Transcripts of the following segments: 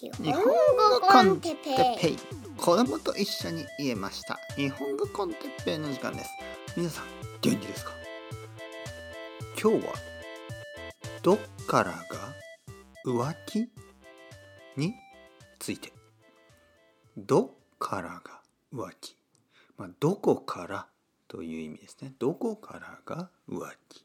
日本語コンテッペイ。子供と一緒に言えました。日本語コンテッペイの時間です。皆さん元気ですか？今日はどっからが浮気について。どっからが浮気。まあどこからという意味ですね。どこからが浮気。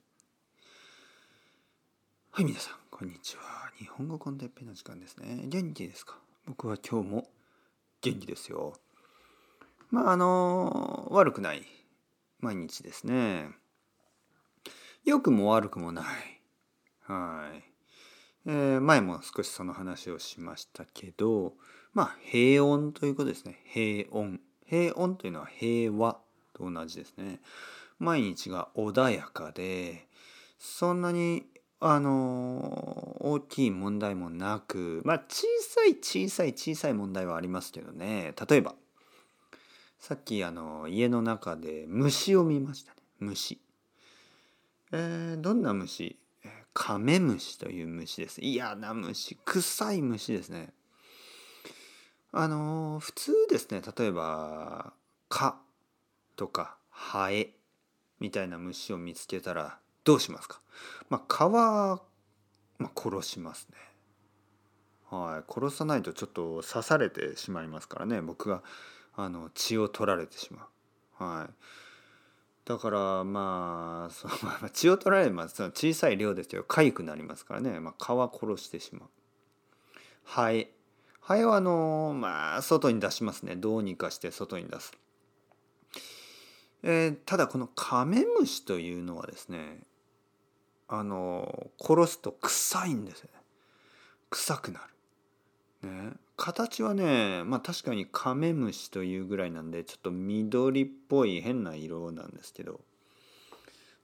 はい皆さんこんにちは。日本語コンテッペイの時間ですね。元気ですか？僕は今日も元気ですよ。まああの悪くない毎日ですね。良くも悪くもない。はい、えー前も少しその話をしましたけどまあ平穏ということですね。平穏。平穏というのは平和と同じですね。毎日が穏やかでそんなにあの大きい問題もなくまあ小さい小さい小さい問題はありますけどね。例えばさっきあの家の中で虫を見ましたね。虫。えーどんな虫？カメムシという虫です。嫌な虫臭い虫ですね。あの普通ですね。例えば蚊とかハエみたいな虫を見つけたらどうしますか？まあ蚊は、まあ、殺しますね。はい。殺さないとちょっと刺されてしまいますからね僕があの血を取られてしまう。はい。だからまあその血を取られます。小さい量ですよ痒くなりますからね、まあ、蚊は殺してしまう。ハエハエはあのまあ外に出しますね。どうにかして外に出す。えーただこのカメムシというのはですねあの殺すと臭いんですよね。臭くなる、ね、形はねまあ確かにカメムシというぐらいなんでちょっと緑っぽい変な色なんですけど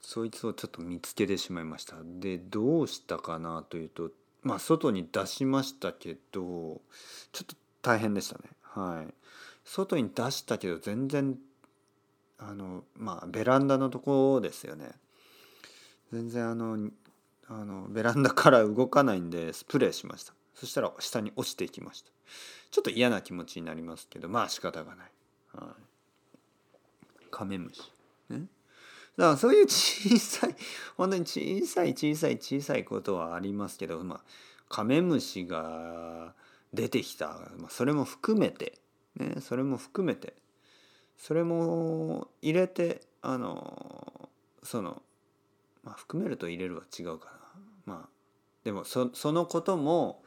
そいつをちょっと見つけてしまいました。でどうしたかなというとまあ外に出しましたけどちょっと大変でしたね。はい。外に出したけど全然あのまあベランダのとこですよね。全然あのあのベランダから動かないんでスプレーしました。そしたら下に落ちていきました。ちょっと嫌な気持ちになりますけどまあ仕方がない、はい、カメムシ。ね。だからそういう小さい 本当に小さい小さい小さいことはありますけどまあカメムシが出てきた、まあ、それも含めて。ね。それも含めて。それも入れてあのその、まあ、含めると入れるは違うかな。まあでもそそのことも、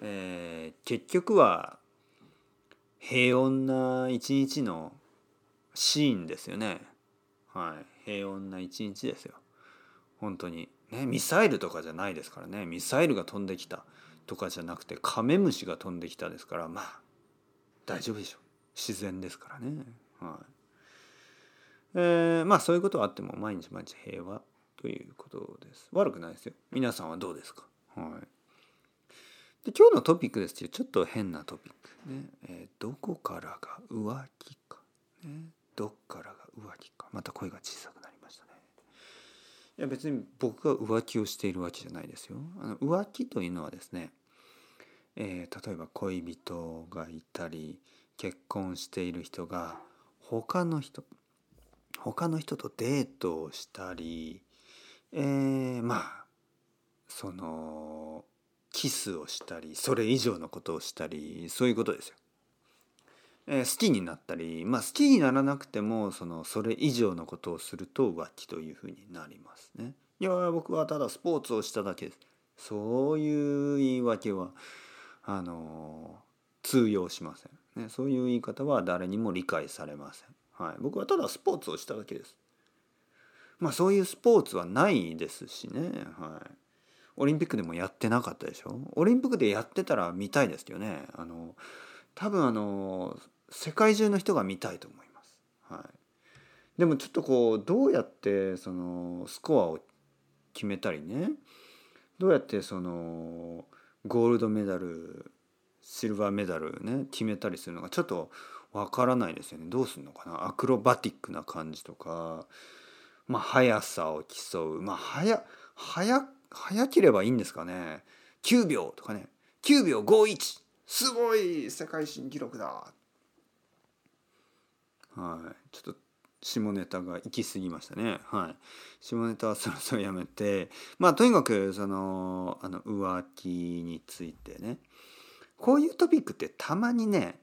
えー結局は平穏な一日のシーンですよね。はい。平穏な一日ですよ。本当に。ねミサイルとかじゃないですからね。ミサイルが飛んできた。とかじゃなくてカメムシが飛んできたですからまあ大丈夫でしょう。自然ですからね。はい。えーまあそういうことはあっても毎日毎日平和。ということです。悪くないですよ。皆さんはどうですか？はい。で今日のトピックですけどちょっと変なトピックね、えーどこからが浮気か、ね、どっからが浮気か。また声が小さくなりましたね。いや別に僕が浮気をしているわけじゃないですよ。あの浮気というのはですね、えー例えば恋人がいたり結婚している人が他の人他の人とデートをしたりえーまあそのキスをしたりそれ以上のことをしたりそういうことですよ。えー好きになったりまあ好きにならなくてもそのそれ以上のことをすると浮気というふうになりますね。いや僕はただスポーツをしただけです。そういう言い訳はあの通用しません、ね。そういう言い方は誰にも理解されません。はい、僕はただスポーツをしただけです。まあそういうスポーツはないですしね。はい。オリンピックでもやってなかったでしょ？オリンピックでやってたら見たいですけどね。あの多分あの世界中の人が見たいと思います、はい、でもちょっとこうどうやってそのスコアを決めたりね。どうやってそのゴールドメダルシルバーメダルね決めたりするのかちょっとわからないですよね。どうするのかな？アクロバティックな感じとか。まあ速さを競う。まあ速速速ければいいんですかね。9秒とかね。9秒51すごい世界新記録だ。はい。ちょっと下ネタが行き過ぎましたね。はい。下ネタはそろそろやめて。まあとにかくそのあの浮気についてね。こういうトピックってたまにね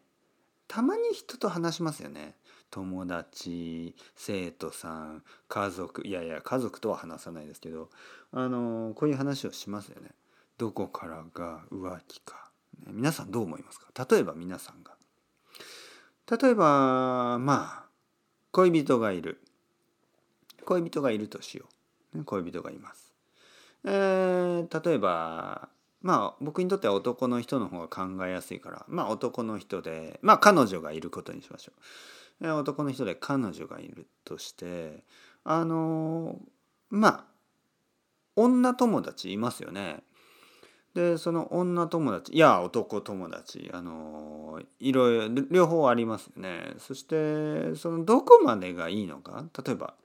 たまに人と話しますよね。友達生徒さん家族いやいや家族とは話さないですけどあのこういう話をしますよね。どこからが浮気か、ね、皆さんどう思いますか？例えば皆さんが。例えばまあ恋人がいる。恋人がいるとしよう、ね、恋人がいます。えー、例えばまあ僕にとっては男の人の方が考えやすいからまあ男の人でまあ彼女がいることにしましょう、男の人で彼女がいるとしてあの、まあ女友達いますよね。でその女友達いや男友達あのいろいろ両方ありますよね。そしてそのどこまでがいいのか例えば、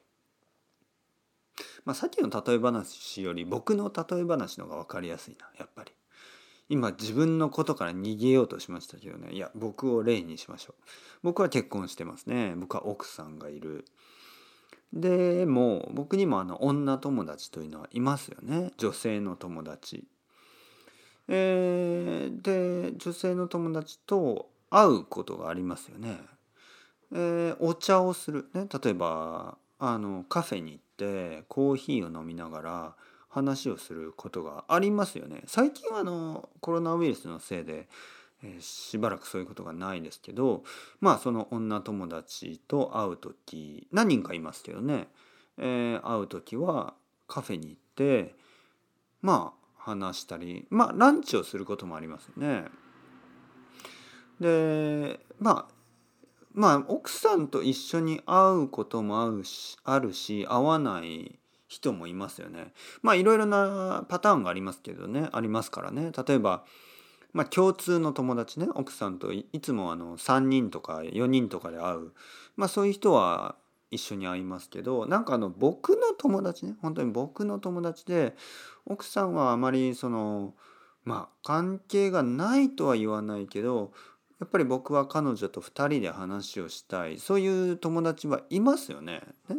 まあ、さっきの例え話より僕の例え話の方が分かりやすいなやっぱり。今自分のことから逃げようとしましたけどね。いや僕を例にしましょう。僕は結婚してますね。僕は奥さんがいる。でも僕にもあの女友達というのはいますよね。女性の友達。えー、で女性の友達と会うことがありますよね。えー、お茶をする、ね、例えばあのカフェに行ってコーヒーを飲みながら話をすることがありますよね。最近はあのコロナウイルスのせいで、えー、しばらくそういうことがないですけどまあその女友達と会う時何人かいますけどね、えー、会う時はカフェに行ってまあ話したりまあランチをすることもありますよね。でまあまあ奥さんと一緒に会うこともあるしあるし会わない人もいますよね。まあいろいろなパターンがありますけどね。ありますからね。例えば、まあ、共通の友達ね。奥さんといつもあの3人とか4人とかで会う、まあ、そういう人は一緒に会いますけどなんかあの僕の友達ね。本当に僕の友達で奥さんはあまりそのまあ関係がないとは言わないけどやっぱり僕は彼女と2人で話をしたい。そういう友達はいますよね。ね。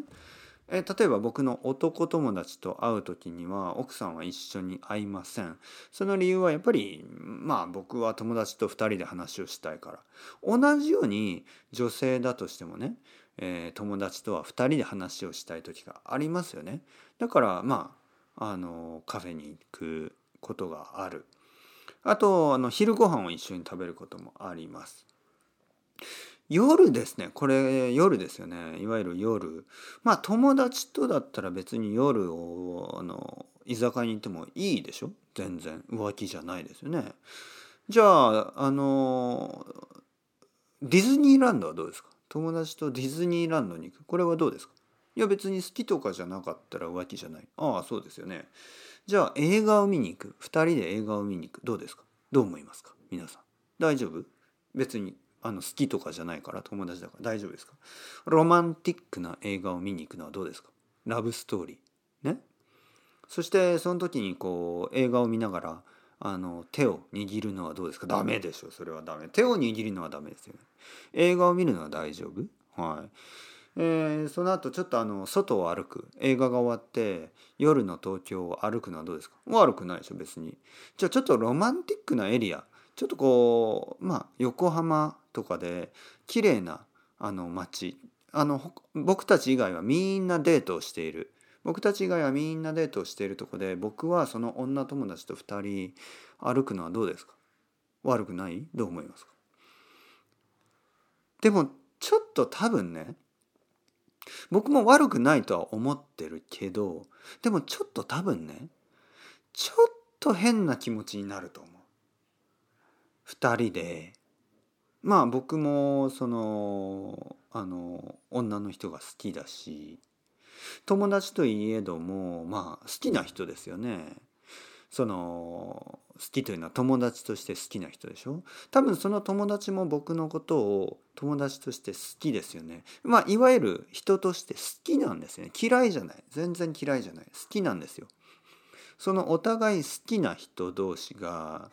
え例えば僕の男友達と会う時には奥さんは一緒に会いませんその理由はやっぱりまあ僕は友達と2人で話をしたいから同じように女性だとしてもねえー、友達とは2人で話をしたい時がありますよね。だからまああのカフェに行くことがある。あとあの昼ご飯を一緒に食べることもあります。夜ですね。これ夜ですよね。いわゆる夜。まあ友達とだったら別に夜をあの居酒屋に行ってもいいでしょ？全然。浮気じゃないですよね。じゃああのディズニーランドはどうですか？友達とディズニーランドに行く？これはどうですか？いや別に好きとかじゃなかったら浮気じゃない。ああそうですよね。じゃあ映画を見に行く？2人で映画を見に行く？どうですか？どう思いますか？皆さん。大丈夫？別に。あの好きとかじゃないから友達だから大丈夫ですか？ロマンティックな映画を見に行くのはどうですか？ラブストーリー。ね？そしてその時にこう映画を見ながらあの手を握るのはどうですか？ダメでしょそれは。ダメ。手を握るのはダメですよね。映画を見るのは大丈夫？はい。えー、その後ちょっとあの外を歩く。映画が終わって夜の東京を歩くのはどうですか？悪くないでしょ別に。じゃあちょっとロマンティックなエリア。ちょっとこうまあ横浜とかで綺麗なあな街。あの僕たち以外はみんなデートをしている。僕たち以外はみんなデートをしているとこで僕はその女友達と2人歩くのはどうですか？悪くない？どう思いますか？でもちょっと多分ね僕も悪くないとは思ってるけどでもちょっと多分ねちょっと変な気持ちになると思う。2人でまあ僕もそのあの女の人が好きだし友達といえどもまあ好きな人ですよね。その好きというのは友達として好きな人でしょ？多分その友達も僕のことを友達として好きですよね。まあいわゆる人として好きなんですよね。嫌いじゃない。全然嫌いじゃない。好きなんですよ。そのお互い好きな人同士が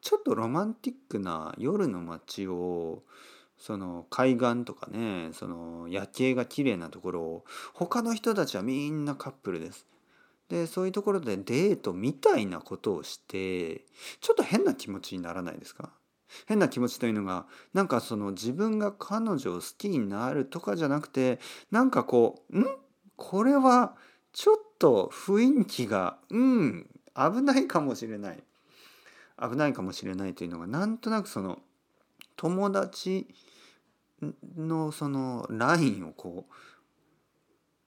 ちょっとロマンティックな夜の街をその海岸とかねその夜景が綺麗なところを他の人たちはみんなカップルです。でそういうところでデートみたいなことをしてちょっと変な気持ちにならないですか？変な気持ちというのがなんかその自分が彼女を好きになるとかじゃなくてなんかこうん？これはちょっと雰囲気がうん危ないかもしれない。危ないかもしれないというのがなんとなくその友達のそのラインをこ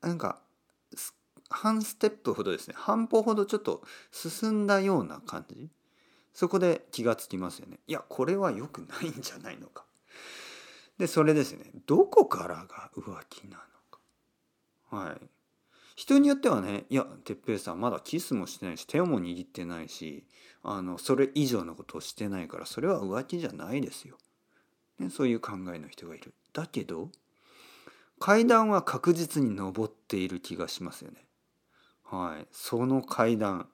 うなんか半ステップほどですね半歩ほどちょっと進んだような感じ。そこで気がつきますよね。いやこれは良くないんじゃないのか。でそれですね。どこからが浮気なのか。はい。人によってはねいや哲平さんまだキスもしてないし手も握ってないしあのそれ以上のことをしてないからそれは浮気じゃないですよ。ね、そういう考えの人がいる。だけど階段は確実に登っている気がしますよね。はい、その階段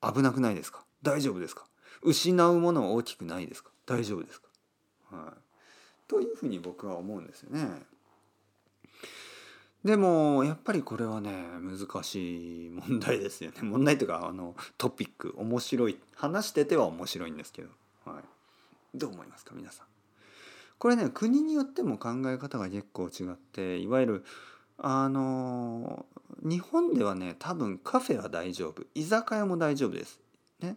危なくないですか？大丈夫ですか？失うものは大きくないですか？大丈夫ですか、はい、というふうに僕は思うんですよね。でもやっぱりこれはね難しい問題ですよね。問題というかあのトピック面白い話してては面白いんですけど、はい、どう思いますか皆さん。これね国によっても考え方が結構違っていわゆるあの日本ではね多分カフェは大丈夫。居酒屋も大丈夫です。ね。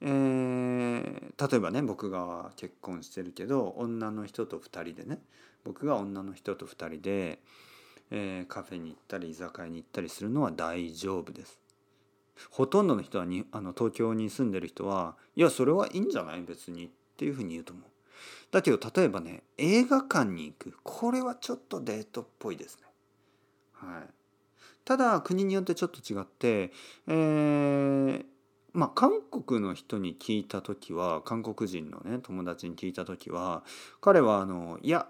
えー、例えばね僕が結婚してるけど女の人と2人でね。僕が女の人と2人で、えー、カフェに行ったり居酒屋に行ったりするのは大丈夫です。ほとんどの人はにあの東京に住んでる人はいやそれはいいんじゃない別にっていうふうに言うと思う。だけど例えばね映画館に行くこれはちょっとデートっぽいですね。はい、ただ国によってちょっと違って、えー、まあ韓国の人に聞いた時は韓国人のね友達に聞いた時は彼はあのいや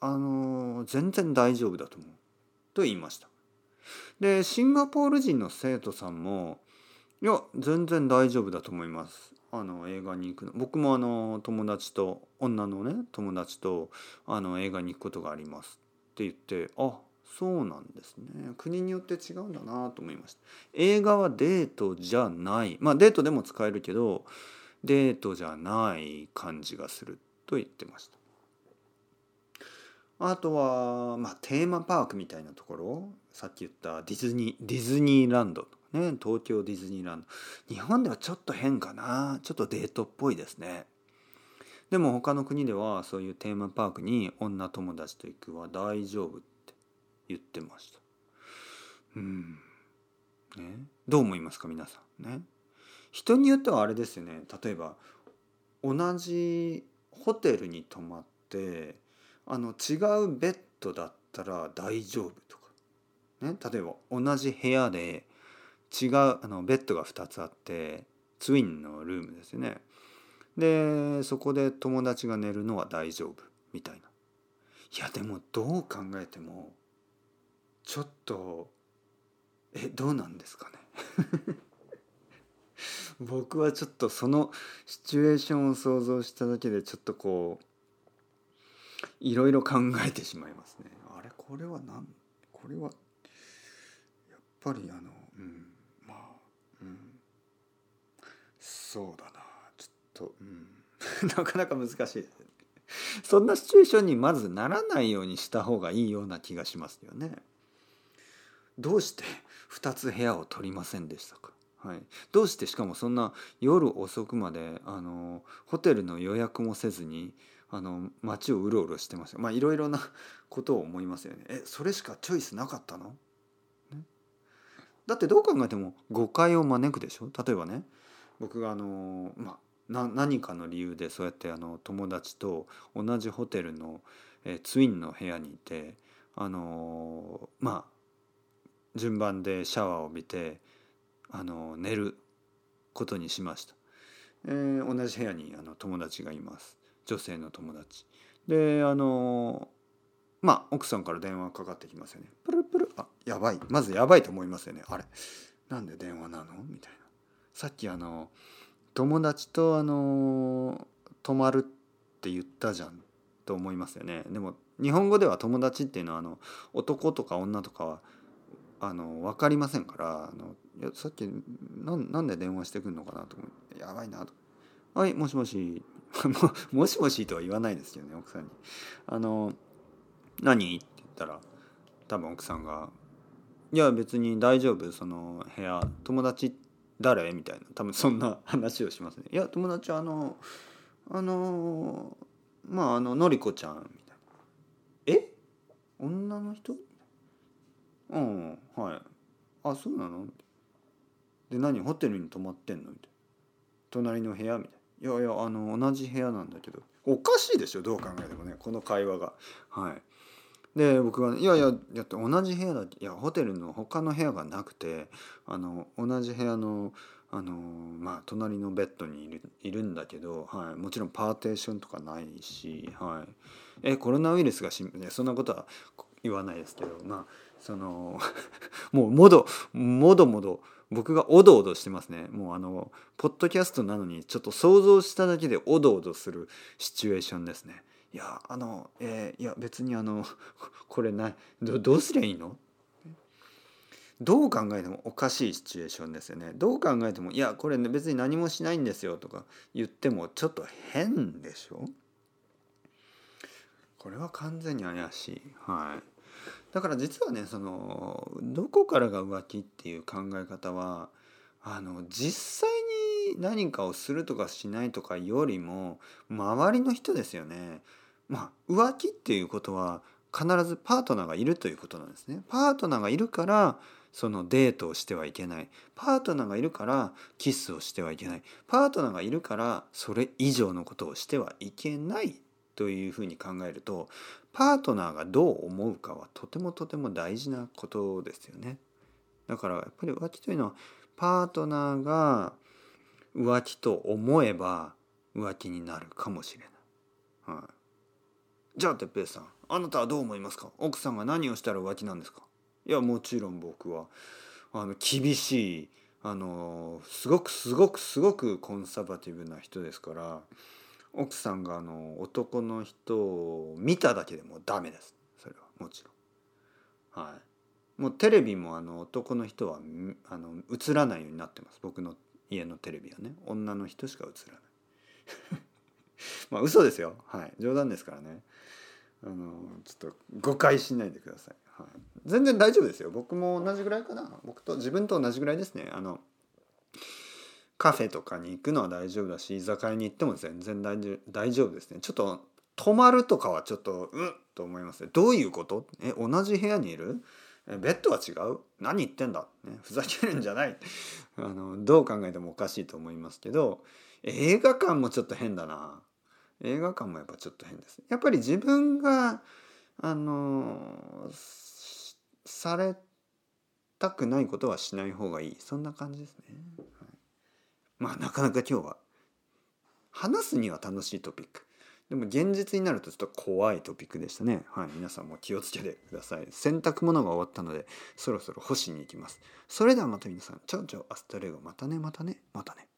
あの全然大丈夫だと思う。と言いました。でシンガポール人の生徒さんもいや全然大丈夫だと思います。あの映画に行くの。僕もあの友達と女のね友達とあの映画に行くことがあります。って言ってあそうなんですね。国によって違うんだなと思いました。映画はデートじゃない。まあデートでも使えるけどデートじゃない感じがすると言ってました。あとは、まあ、テーマパークみたいなところ？さっき言ったディズニーディズニーランドね、東京ディズニーランド。日本ではちょっと変かな？ちょっとデートっぽいですね。でも他の国ではそういうテーマパークに女友達と行くは大丈夫って言ってました。うん。ね？どう思いますか皆さんね？人によってはあれですよね。例えば同じホテルに泊まってあの違うベッドだったら大丈夫とか。ね例えば同じ部屋で違うあのベッドが2つあってツインのルームですよね。でそこで友達が寝るのは大丈夫みたいな。いやでもどう考えてもちょっとえどうなんですかね。僕はちょっとそのシチュエーションを想像しただけでちょっとこういろいろ考えてしまいますね。あれこれは何これはやっぱりあのうんまうん。そうだな。ちょっとうん。なかなか難しいですそんなシチュエーションにまずならないようにした方がいいような気がしますよね。どうして2つ部屋を取りませんでしたか、はい、どうしてしかもそんな夜遅くまであのホテルの予約もせずにあの街をうろうろしてました。まあいろいろな ことを思いますよね。えそれしかチョイスなかったの、ね、だってどう考えても誤解を招くでしょ？例えばね僕があのまあ何かの理由でそうやってあの友達と同じホテルの、えツインの部屋にいてあのまあ順番でシャワーを浴びてあの寝ることにしました、えー、同じ部屋にあの友達がいます。女性の友達。であのまあ奥さんから電話かかってきますよね。プルプル。あやばい。まずやばいと思いますよね。あれ。なんで電話なの？みたいな。さっきあの友達とあの泊まるって言ったじゃんと思いますよね。でも日本語では友達っていうのはあの男とか女とかはあの分かりませんからあのいやさっきなんで電話してくるのかなと思って。やばいなと「はいもしもし。もしもし」とは言わないですけどね奥さんに「あの何?」って言ったら多分奥さんが「いや別に大丈夫その部屋友達誰?」みたいな多分そんな話をしますね。いや友達あのあのまああののりこちゃんみたいな。え？女の人？うんはい。あそうなの？で何？ホテルに泊まってんの？みたいな。隣の部屋？みたいな。いやいやあの同じ部屋なんだけど。おかしいでしょどう考えてもねこの会話が。はい。で僕が、ね「いやいやだって同じ部屋だいやホテルの他の部屋がなくてあの同じ部屋のあのまあ隣のベッドにいるいるんだけど、はい、もちろんパーテーションとかないし、はい、えコロナウイルスがし、ね、そんなことは言わないですけどまあその もうもどもどもど僕がおどおどしてますね。もうあのポッドキャストなのにちょっと想像しただけでおどおどするシチュエーションですね。いやあのえー、いや別にあの これないどどうすりゃいいの？どう考えてもおかしいシチュエーションですよね。どう考えてもいやこれ、別に何もしないんですよとか言ってもちょっと変でしょ？これは完全に怪しい。はい。だから実はねそのどこからが浮気っていう考え方はあの実際に何かをするとかしないとかよりも周りの人ですよね。まあ浮気っていうことは必ずパートナーがいるということなんですね。パートナーがいるからそのデートをしてはいけないパートナーがいるからキスをしてはいけないパートナーがいるからそれ以上のことをしてはいけないというふうに考えるとパートナーがどう思うかはとてもとても大事なことですよね。だからやっぱり浮気というのはパートナーが浮気と思えば浮気になるかもしれない。はい、じゃあ哲平さんあなたはどう思いますか？奥さんが何をしたら浮気なんですか？いやもちろん僕はあの厳しいあのすごくすごくすごくコンサバティブな人ですから奥さんがあの男の人を見ただけでもダメです。それはもちろん。はい。もうテレビもあの男の人はあの映らないようになってます。僕の家のテレビはね。女の人しか映らない。まあ嘘ですよ。はい。冗談ですからね。あのちょっと誤解しないでください、はい、全然大丈夫ですよ。僕も同じぐらいかな。僕と自分と同じぐらいですね。あのカフェとかに行くのは大丈夫だし居酒屋に行っても全然大丈夫ですね。ちょっと泊まるとかはちょっとうんと思いますね。どういうこと？え同じ部屋にいる？ベッドは違う？何言ってんだ、ね、ふざけるんじゃない。あのどう考えてもおかしいと思いますけど映画館もちょっと変だな。映画館もやっぱちょっと変ですやっぱり自分があのされたくないことはしない方がいい。そんな感じですね。まあなかなか今日は話すには楽しいトピック。でも現実になるとちょっと怖いトピックでしたね。はい皆さんも気をつけてください。洗濯物が終わったのでそろそろ干しに行きます。それではまた皆さん。チャオチャオアストレゴ。またねまたねまたね。